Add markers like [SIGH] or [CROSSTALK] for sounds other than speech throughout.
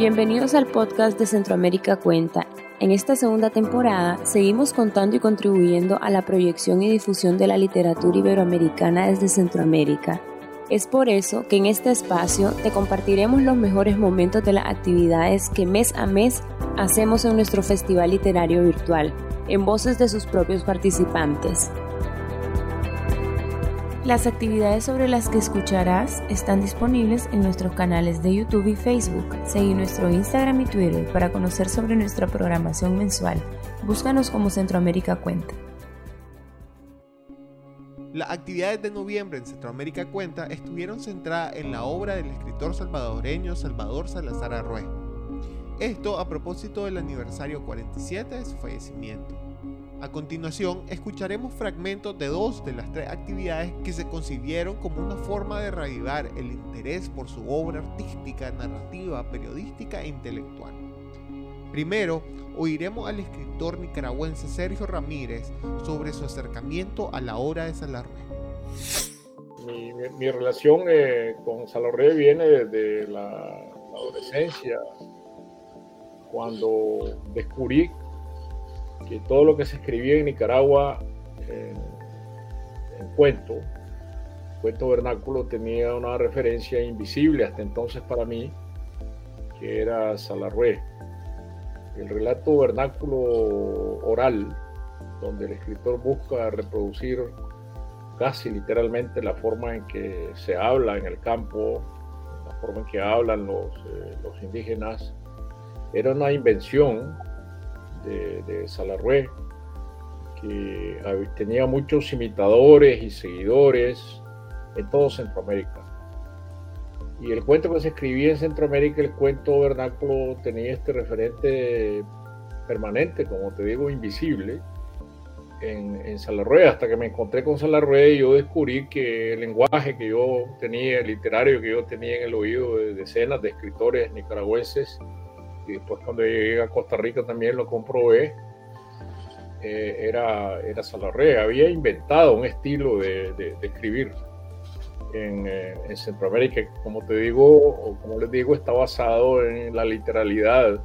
Bienvenidos al podcast de Centroamérica Cuenta. En esta segunda temporada seguimos contando y contribuyendo a la proyección y difusión de la literatura iberoamericana desde Centroamérica. Es por eso que en este espacio te compartiremos los mejores momentos de las actividades que mes a mes hacemos en nuestro festival literario virtual, en voces de sus propios participantes. Las actividades sobre las que escucharás están disponibles en nuestros canales de YouTube y Facebook. Seguí nuestro Instagram y Twitter para conocer sobre nuestra programación mensual. Búscanos como Centroamérica Cuenta. Las actividades de noviembre en Centroamérica Cuenta estuvieron centradas en la obra del escritor salvadoreño Salvador Salazar Arrué. Esto a propósito del aniversario 47 de su fallecimiento. A continuación, escucharemos fragmentos de dos de las tres actividades que se concibieron como una forma de reavivar el interés por su obra artística, narrativa, periodística e intelectual. Primero, oiremos al escritor nicaragüense Sergio Ramírez sobre su acercamiento a la obra de Salarrué. Mi, relación eh, con Salarrué viene desde la adolescencia, cuando descubrí que todo lo que se escribía en Nicaragua en, cuento, cuento vernáculo, tenía una referencia invisible hasta entonces para mí, que era Salarrué. El relato vernáculo oral, donde el escritor busca reproducir casi literalmente la forma en que se habla en el campo, la forma en que hablan los, eh, los indígenas, era una invención de, de Salarrué, que tenía muchos imitadores y seguidores en todo Centroamérica. Y el cuento que se escribía en Centroamérica, el cuento vernáculo, tenía este referente permanente, como te digo, invisible, en, en Salarrué. Hasta que me encontré con Salarrué, yo descubrí que el lenguaje que yo tenía, el literario que yo tenía en el oído de decenas de escritores nicaragüenses, y después cuando llegué a Costa Rica también lo comprobé, eh, era, era Salarre. Había inventado un estilo de, de, escribir en, eh, en, Centroamérica, como te digo, o como les digo, está basado en la literalidad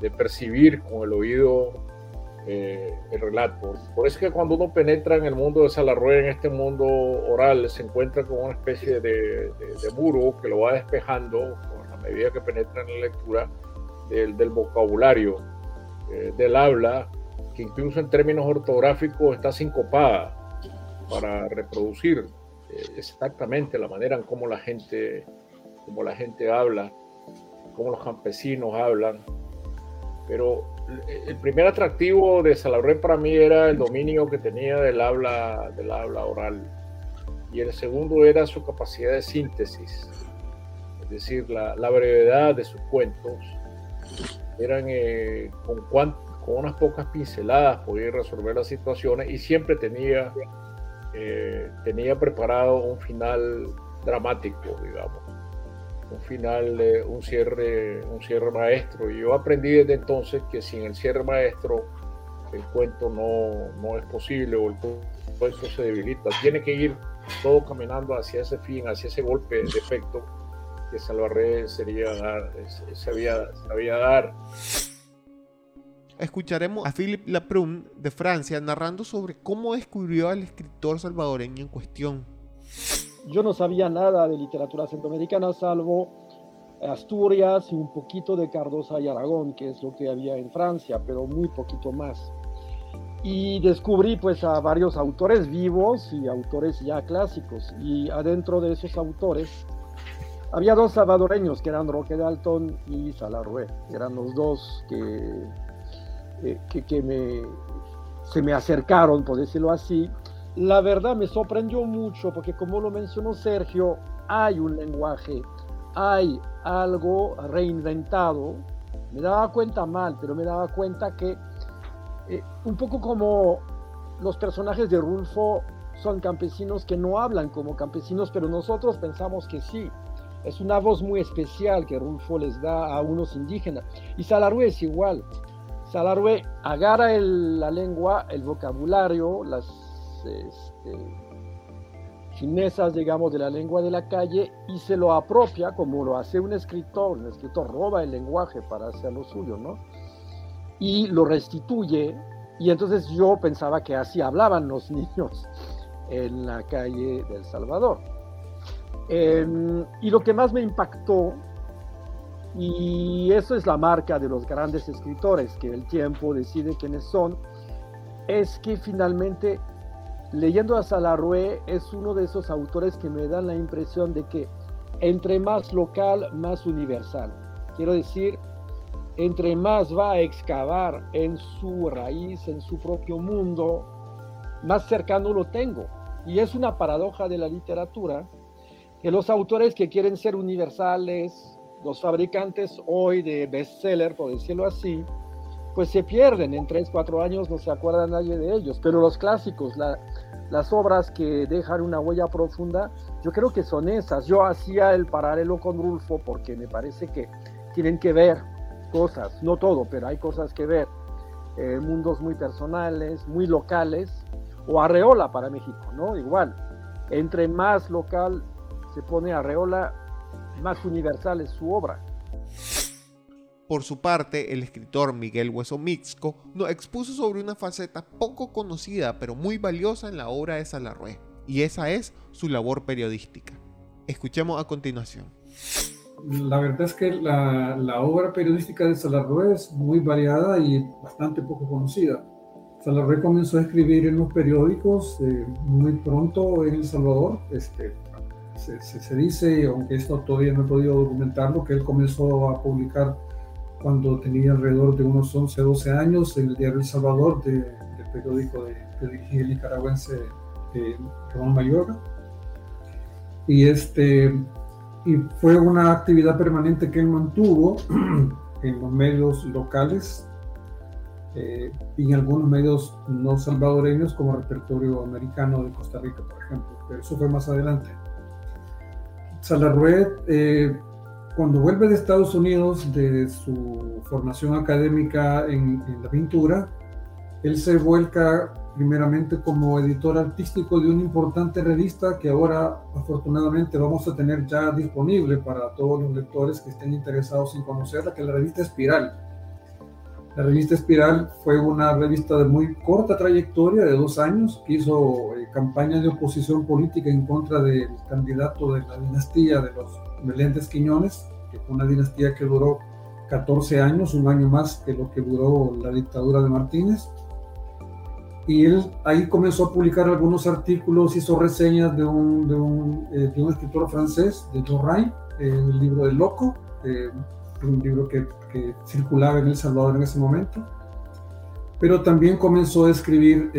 de percibir con el oído eh, el relato. Por eso es que cuando uno penetra en el mundo de Salarrué, en este mundo oral, se encuentra con una especie de, de muro que lo va despejando a medida que penetra en la lectura del, vocabulario, eh, del habla, que incluso en términos ortográficos está sincopada para reproducir eh, exactamente la manera en cómo la gente, cómo la gente habla, cómo los campesinos hablan. Pero el primer atractivo de Salaré para mí era el dominio que tenía del habla, del habla oral. Y el segundo era su capacidad de síntesis, es decir, la brevedad de sus cuentos, eran eh, con, unas pocas pinceladas podía resolver las situaciones y siempre tenía, eh, tenía preparado un final dramático, digamos, un final, un, cierre, un cierre maestro. Y yo aprendí desde entonces que sin el cierre maestro el cuento no, no es posible o el cuento se debilita. Tiene que ir todo caminando hacia ese fin, hacia ese golpe de efecto que Salvarre sería dar, sabía, sabía dar. Escucharemos a Philippe Laprune de Francia narrando sobre cómo descubrió al escritor salvadoreño en cuestión. Yo no sabía nada de literatura centroamericana salvo Asturias y un poquito de Cardosa y Aragón, que es lo que había en Francia, pero muy poquito más. Y descubrí pues a varios autores vivos y autores ya clásicos. Y adentro de esos autores había dos salvadoreños que eran Roque Dalton y Salarrué, eran los dos que, eh, que, me, se me acercaron, por decirlo así. La verdad me sorprendió mucho porque como lo mencionó Sergio, hay un lenguaje, hay algo reinventado. Me daba cuenta mal, pero me daba cuenta que eh, un poco como los personajes de Rulfo son campesinos que no hablan como campesinos, pero nosotros pensamos que sí es una voz muy especial que Rulfo les da a unos indígenas. Y Salarue es igual. Salarue agarra la lengua, el vocabulario, las este, finezas, digamos, de la lengua de la calle y se lo apropia como lo hace un escritor. Un escritor roba el lenguaje para hacer lo suyo, ¿no? Y lo restituye. Y entonces yo pensaba que así hablaban los [LAUGHS] niños en la calle del Salvador. Em, y lo que más me impactó, y eso es la marca de los grandes escritores, que el tiempo decide quiénes son, es que finalmente leyendo a Salarrué es uno de esos autores que me dan la impresión de que entre más local, más universal. Quiero decir, entre más va a excavar en su raíz, en su propio mundo, más cercano lo tengo. Y es una paradoja de la literatura que los autores que quieren ser universales, los fabricantes hoy de bestseller, por decirlo así, pues se pierden en 3, 4 años, no se acuerda nadie de ellos. Pero los clásicos, las obras que dejan una huella profunda, yo creo que son esas. Yo hacía el paralelo con Rulfo porque me parece que tienen que ver cosas, no todo, pero hay cosas que ver. Eh, mundos muy personales, muy locales, o Arreola para México, ¿no? Igual, entre más local se pone Arreola, más universal es su obra. Por su parte, el escritor Miguel Hueso Mixco nos expuso sobre una faceta poco conocida pero muy valiosa en la obra de Salarrué, y esa es su labor periodística. Escuchemos a continuación. La verdad es que la, la obra periodística de Salarrué es muy variada y bastante poco conocida. Salarrué comenzó a escribir en los periódicos eh, muy pronto en El Salvador. Este, se, se, dice, aunque esto todavía no he podido documentarlo, que él comenzó a publicar cuando tenía alrededor de unos 11, 12 años en el diario El Salvador, de, del periódico de, de el nicaragüense de Ramón Mayorga. Y, este, y fue una actividad permanente que él mantuvo [CLEARS THROAT] en los medios locales eh, y en algunos medios no salvadoreños como repertorio americano de Costa Rica, por ejemplo. Pero eso fue más adelante. Salarrué eh, cuando vuelve de Estados Unidos de su formación académica en, la pintura, él se vuelca primeramente como editor artístico de una importante revista que ahora afortunadamente vamos a tener ya disponible para todos los lectores que estén interesados en conocerla, que es la revista Espiral. La revista Espiral fue una revista de muy corta trayectoria, de dos años, que hizo eh, campaña de oposición política en contra del candidato de la dinastía de los Meléndez Quiñones, que fue una dinastía que duró 14 años, un año más que lo que duró la dictadura de Martínez. Y él ahí comenzó a publicar algunos artículos, hizo reseñas de un, de un, eh, de un escritor francés, de Jorrain, eh, el libro del Loco, eh, un libro que, que, circulaba en El Salvador en ese momento. Pero también comenzó a escribir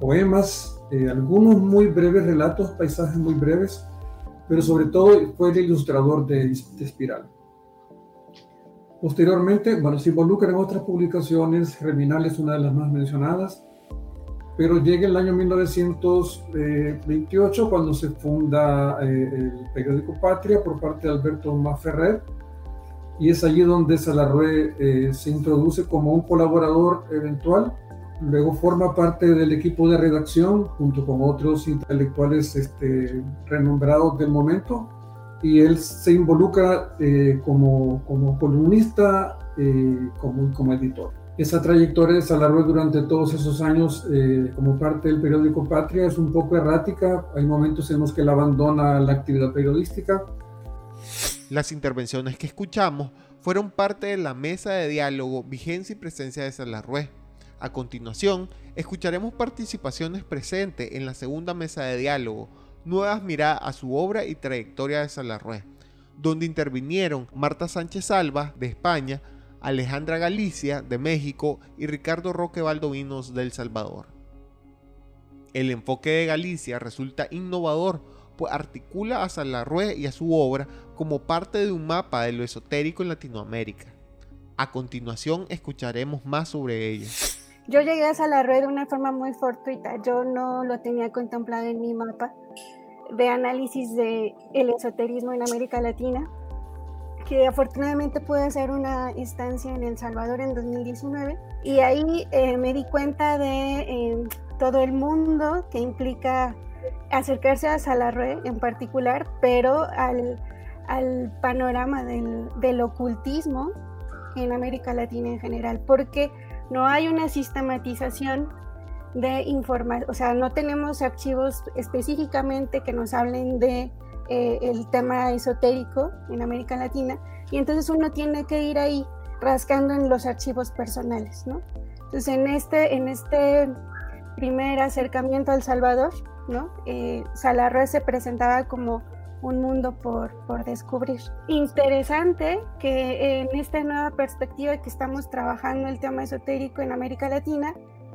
poemas, algunos muy breves relatos, paisajes muy breves, pero sobre todo fue el ilustrador de, de Espiral. Posteriormente, bueno, se involucra en otras publicaciones, Germinal es una de las más mencionadas, pero llega el año 1928 cuando se funda eh, el periódico Patria por parte de Alberto Maferrer, y es allí donde Salarrué eh, se introduce como un colaborador eventual Luego forma parte del equipo de redacción junto con otros intelectuales este, renombrados del momento y él se involucra eh, como, como, columnista, eh, como, como editor. Esa trayectoria de Salarrué durante todos esos años eh, como parte del periódico Patria es un poco errática. Hay momentos en los que él abandona la actividad periodística. Las intervenciones que escuchamos fueron parte de la mesa de diálogo, vigencia y presencia de Salarrué a continuación, escucharemos participaciones presentes en la segunda mesa de diálogo, nuevas miradas a su obra y trayectoria de Salarrué, donde intervinieron Marta Sánchez Alba, de España, Alejandra Galicia, de México, y Ricardo Roque Valdovinos, de El Salvador. El enfoque de Galicia resulta innovador, pues articula a Salarrué y a su obra como parte de un mapa de lo esotérico en Latinoamérica. A continuación escucharemos más sobre ello. Yo llegué a Salarrué de una forma muy fortuita. Yo no lo tenía contemplado en mi mapa de análisis del el esoterismo en América Latina, que afortunadamente pude hacer una instancia en El Salvador en 2019. Y ahí eh, me di cuenta de eh, todo el mundo que implica acercarse a Salarre en particular, pero al, al panorama del, del, ocultismo en América Latina en general, porque no hay una sistematización de información, o sea, no tenemos archivos específicamente que nos hablen de eh, el tema esotérico en América Latina, y entonces uno tiene que ir ahí rascando en los archivos personales, ¿no? Entonces, en este, en este primer acercamiento al Salvador, ¿no? Eh, se presentaba como un mundo por, por, descubrir. Interesante que en esta nueva perspectiva que estamos trabajando el tema esotérico en América Latina,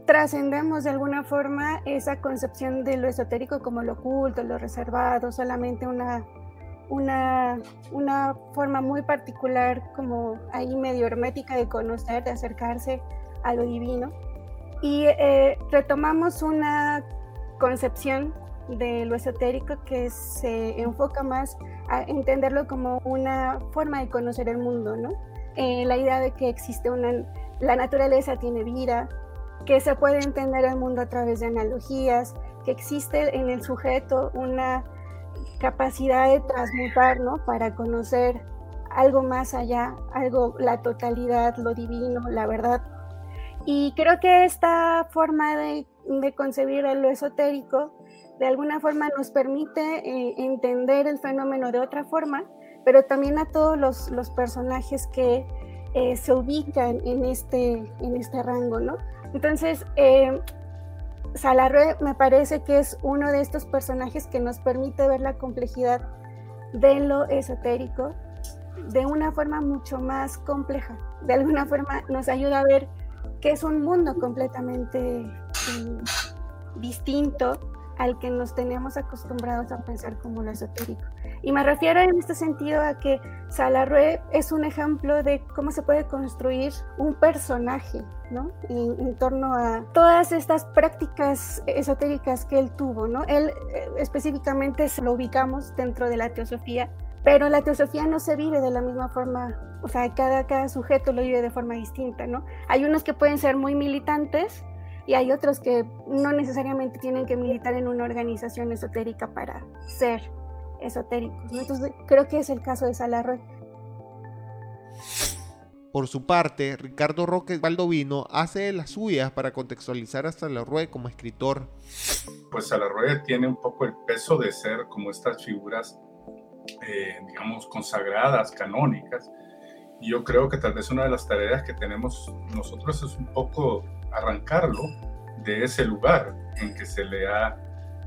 trascendemos de alguna forma esa concepción de lo esotérico como lo oculto, lo reservado, solamente una, una, una forma muy particular, como ahí medio hermética de conocer, de acercarse a lo divino. Y eh, retomamos una concepción de lo esotérico que se enfoca más a entenderlo como una forma de conocer el mundo, ¿no? Eh, la idea de que existe una, la naturaleza tiene vida, que se puede entender el mundo a través de analogías, que existe en el sujeto una capacidad de transmutar, ¿no? Para conocer algo más allá, algo, la totalidad, lo divino, la verdad. Y creo que esta forma de, de concebir lo esotérico de alguna forma nos permite eh, entender el fenómeno de otra forma, pero también a todos los, los personajes que eh, se ubican en este, en este rango, ¿no? Entonces, eh, me parece que es uno de estos personajes que nos permite ver la complejidad de lo esotérico de una forma mucho más compleja. De alguna forma nos ayuda a ver que es un mundo completamente distinto al que nos teníamos acostumbrados a pensar como lo esotérico. Y me refiero en este sentido a que Salarue es un ejemplo de cómo se puede construir un personaje, ¿no? En, torno a todas estas prácticas esotéricas que él tuvo, ¿no? Él eh, específicamente se lo ubicamos dentro de la teosofía, pero la teosofía no se vive de la misma forma, o sea, cada, cada sujeto lo vive de forma distinta. Hay unos que pueden ser muy militantes, y hay otros que no necesariamente tienen que militar en una organización esotérica para ser esotéricos. Entonces creo que es el caso de Salarroy. Por su parte, Ricardo Roque Baldovino hace de las suyas para contextualizar a Salarroy como escritor. Pues Salarroy tiene un poco el peso de ser como estas figuras, eh, digamos, consagradas, canónicas. Y yo creo que tal vez una de las tareas que tenemos nosotros es un poco arrancarlo de ese lugar en que se le ha,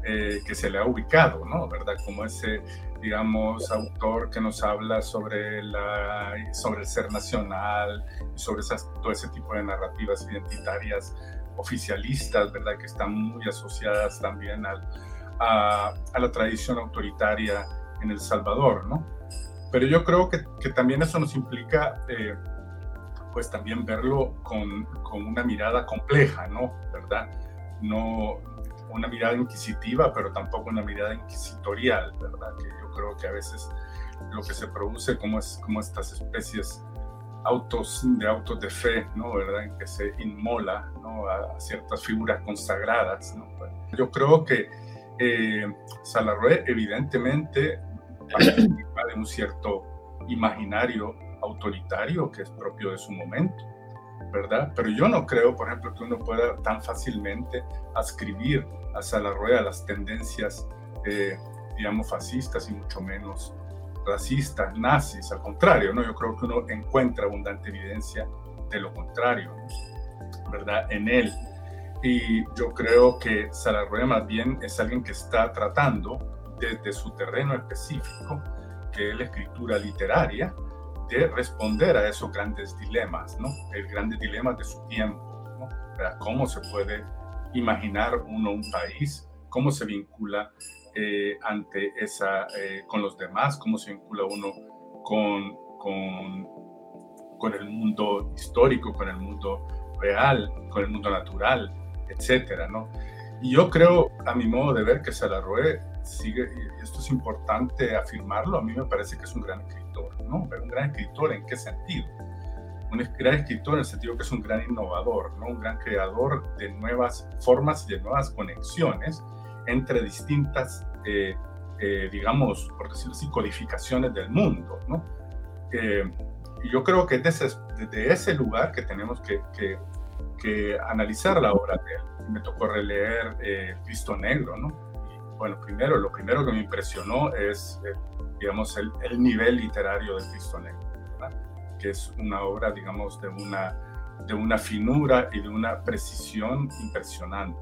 eh, que se le ha ubicado, ¿no? ¿Verdad? Como ese, digamos, autor que nos habla sobre, la, sobre el ser nacional, sobre esas, todo ese tipo de narrativas identitarias oficialistas, ¿verdad? Que están muy asociadas también al, a, a, la tradición autoritaria en El Salvador, ¿no? Pero yo creo que, que también eso nos implica... Eh, pues también verlo con, con, una mirada compleja, ¿no? ¿Verdad? No una mirada inquisitiva, pero tampoco una mirada inquisitorial, ¿verdad? Que yo creo que a veces lo que se produce como, es, como estas especies autos de autos de fe, ¿no? ¿verdad? En que se inmola ¿no? a, ciertas figuras consagradas, ¿no? Yo creo que eh, evidentemente participa de un cierto imaginario autoritario que es propio de su momento, Pero yo no creo, por ejemplo, que uno pueda tan fácilmente ascribir a Salarrueda las tendencias, eh, digamos, fascistas y mucho menos racistas, nazis, al contrario, ¿no? Yo creo que uno encuentra abundante evidencia de lo contrario, ¿verdad? En él. Y yo creo que Salarrueda más bien es alguien que está tratando desde su terreno específico, que es la escritura literaria, de responder a esos grandes dilemas, ¿no? El grande dilema de su tiempo, ¿no? ¿Cómo se puede imaginar uno un país? ¿Cómo se vincula eh, ante esa, eh, con los demás? ¿Cómo se vincula uno con, con, con el mundo histórico, con el mundo real, con el mundo natural, etcétera, ¿no? Y yo creo, a mi modo de ver, que Salarroé sigue, y esto es importante afirmarlo, a mí me parece que es un gran un gran escritor, ¿en qué sentido? Un gran escritor en el sentido que es un gran innovador, ¿no? Un gran creador de nuevas formas y de nuevas conexiones entre distintas, eh, eh, digamos, por decirlo así, codificaciones del mundo, ¿no? y yo creo que desde ese, desde ese lugar que tenemos que, que, que, analizar la obra de él. Me tocó releer Cristo Negro, ¿no? Bueno, primero, lo primero que me impresionó es, digamos, el, el, nivel literario de Cristo Negro, ¿verdad? que es una obra, digamos, de una de una finura y de una precisión impresionante.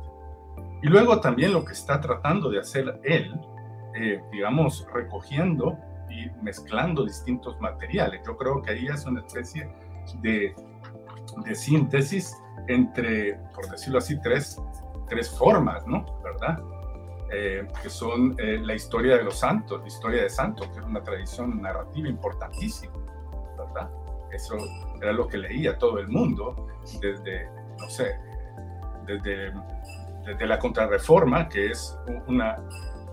Y luego también lo que está tratando de hacer él, eh, digamos, recogiendo y mezclando distintos materiales. Yo creo que ahí es una especie de, de síntesis entre, por decirlo así, tres, tres formas, ¿no? ¿Verdad? Eh, que son eh, la historia de los santos, la historia de santos, que es una tradición narrativa importantísima, ¿verdad? Eso era lo que leía todo el mundo desde, no sé, desde, desde la contrarreforma, que es una,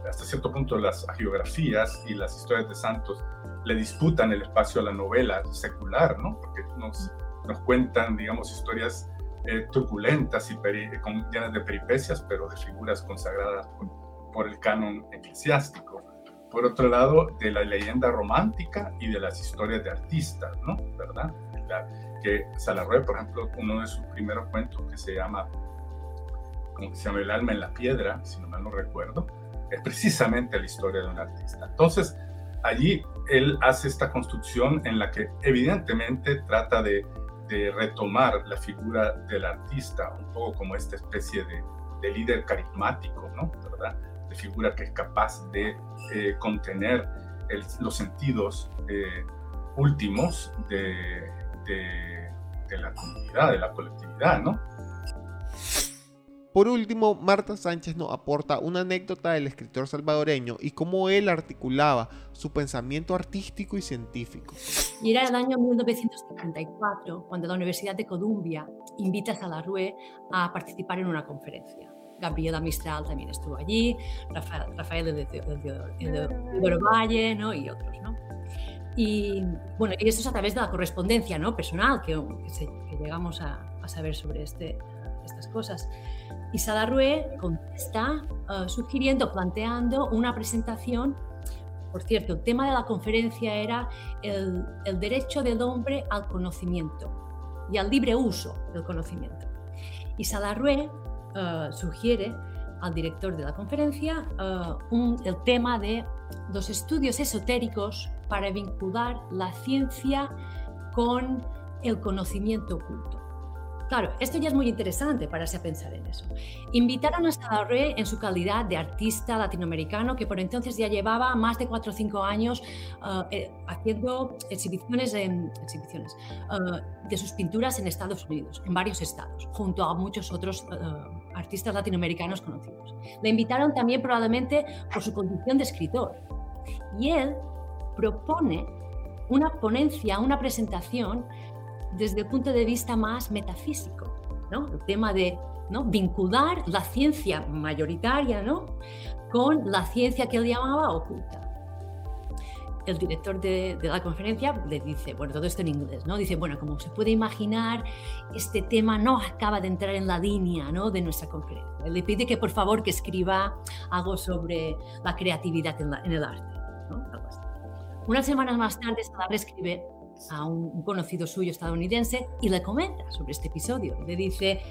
hasta cierto punto las geografías y las historias de santos le disputan el espacio a la novela secular, ¿no? Porque nos, nos cuentan, digamos, historias eh, turbulentas y con, llenas de peripecias, pero de figuras consagradas por, por el canon eclesiástico por otro lado, de la leyenda romántica y de las historias de artistas, ¿no? ¿Verdad? que Salarrué, por ejemplo, uno de sus primeros cuentos que se llama, como se llama El alma en la piedra, si no mal no recuerdo, es precisamente la historia de un artista. Entonces, allí él hace esta construcción en la que evidentemente trata de, de retomar la figura del artista, un poco como esta especie de, de líder carismático, ¿no? ¿verdad? De figura que es capaz de eh, contener los sentidos eh, últimos de, de, la comunidad, de la colectividad, ¿no? Por último, Marta Sánchez nos aporta una anécdota del escritor salvadoreño y cómo él articulaba su pensamiento artístico y científico. Y era el año 1954 cuando la Universidad de Columbia invita a Salarrué a participar en una conferencia. Gabriela Mistral también estuvo allí, Rafael, Rafael de, de, Valle ¿no? y otros. ¿no? Y bueno, y esto es a través de la correspondencia ¿no? personal que, que, llegamos a, a, saber sobre este, estas cosas. Y Salarrué contesta uh, sugiriendo, planteando una presentación. Por cierto, el tema de la conferencia era el, el derecho del hombre al conocimiento y al libre uso del conocimiento. Y Salarrué uh, sugiere al director de la conferencia un, el tema de los estudios esotéricos para vincular la ciencia con el conocimiento oculto. Claro, esto ya es muy interesante para a pensar en eso. Invitaron a Salarre en su calidad de artista latinoamericano, que por entonces ya llevaba más de 4 o 5 años uh, eh, haciendo exhibiciones, uh, de sus pinturas en Estados Unidos, en varios estados, junto a muchos otros artistas latinoamericanos conocidos. Le invitaron también probablemente por su condición de escritor. Y él propone una ponencia, una presentación desde el punto de vista más metafísico, ¿no? El tema de ¿no? vincular la ciencia mayoritaria ¿no? con la ciencia que él llamaba oculta. El director de, la conferencia le dice, bueno, todo esto en inglés, ¿no? Dice, bueno, como se puede imaginar, este tema no acaba de entrar en la línea ¿no? de nuestra conferencia. Le pide que por favor que escriba algo sobre la creatividad en, el arte. ¿no? Unas semanas más tarde, Salar escribe a un, conocido suyo estadounidense y le comenta sobre este episodio. Le dice,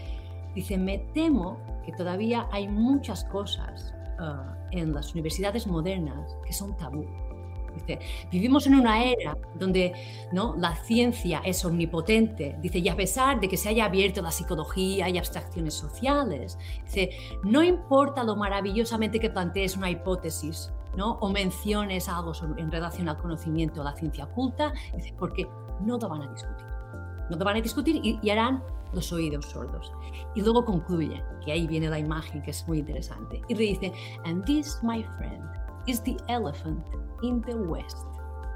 dice, me temo que todavía hay muchas cosas ah, en las universidades modernas que son tabú. Dice, vivimos en una era donde ¿no? la ciencia es omnipotente. Dice, y a pesar de que se haya abierto la psicología y abstracciones sociales, dice, no importa lo maravillosamente que plantees una hipótesis, o menciones algo en relación al conocimiento, a la ciencia oculta, porque no te van a discutir. No te van a discutir y, harán los oídos sordos. Y luego concluye, que ahí viene la imagen que es muy interesante, y le dice, and this, my friend, is the elephant in the west.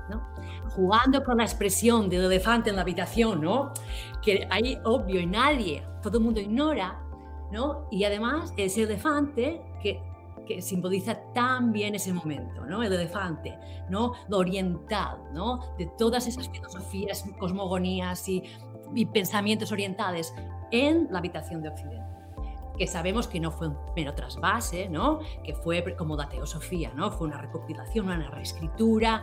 ¿no? Jugando con la expresión del elefante en la habitación, ¿no? que hay obvio y nadie, todo el mundo ignora, ¿no? y además ese elefante que que simboliza tan bien ese momento, ¿no? El elefante, ¿no? Lo oriental, ¿no? De todas esas filosofías, cosmogonías y, pensamientos orientales en la habitación de Occidente. que sabemos que no fue un mero trasvase, ¿no? que fue como la teosofía, ¿no? fue una recopilación, una reescritura,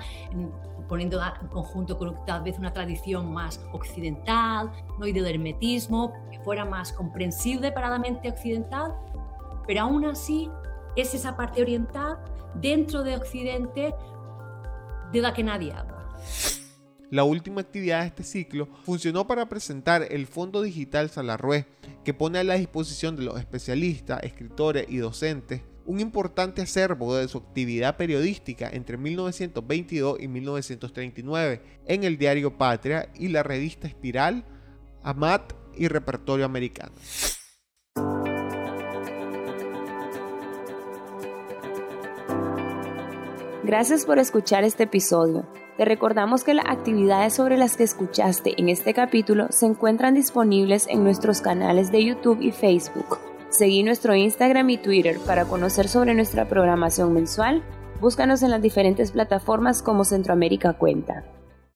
poniendo en conjunto con tal vez una tradición más occidental ¿no? y del hermetismo, que fuera más comprensible para la mente occidental, pero aún así es esa parte oriental dentro de Occidente de la que nadie habla. La última actividad de este ciclo funcionó para presentar el Fondo Digital Salarrué, que pone a la disposición de los especialistas, escritores y docentes un importante acervo de su actividad periodística entre 1922 y 1939 en el diario Patria y la revista Espiral, Amat y Repertorio Americano. Gracias por escuchar este episodio. Te recordamos que las actividades sobre las que escuchaste en este capítulo se encuentran disponibles en nuestros canales de YouTube y Facebook. Seguí nuestro Instagram y Twitter para conocer sobre nuestra programación mensual. Búscanos en las diferentes plataformas como Centroamérica Cuenta.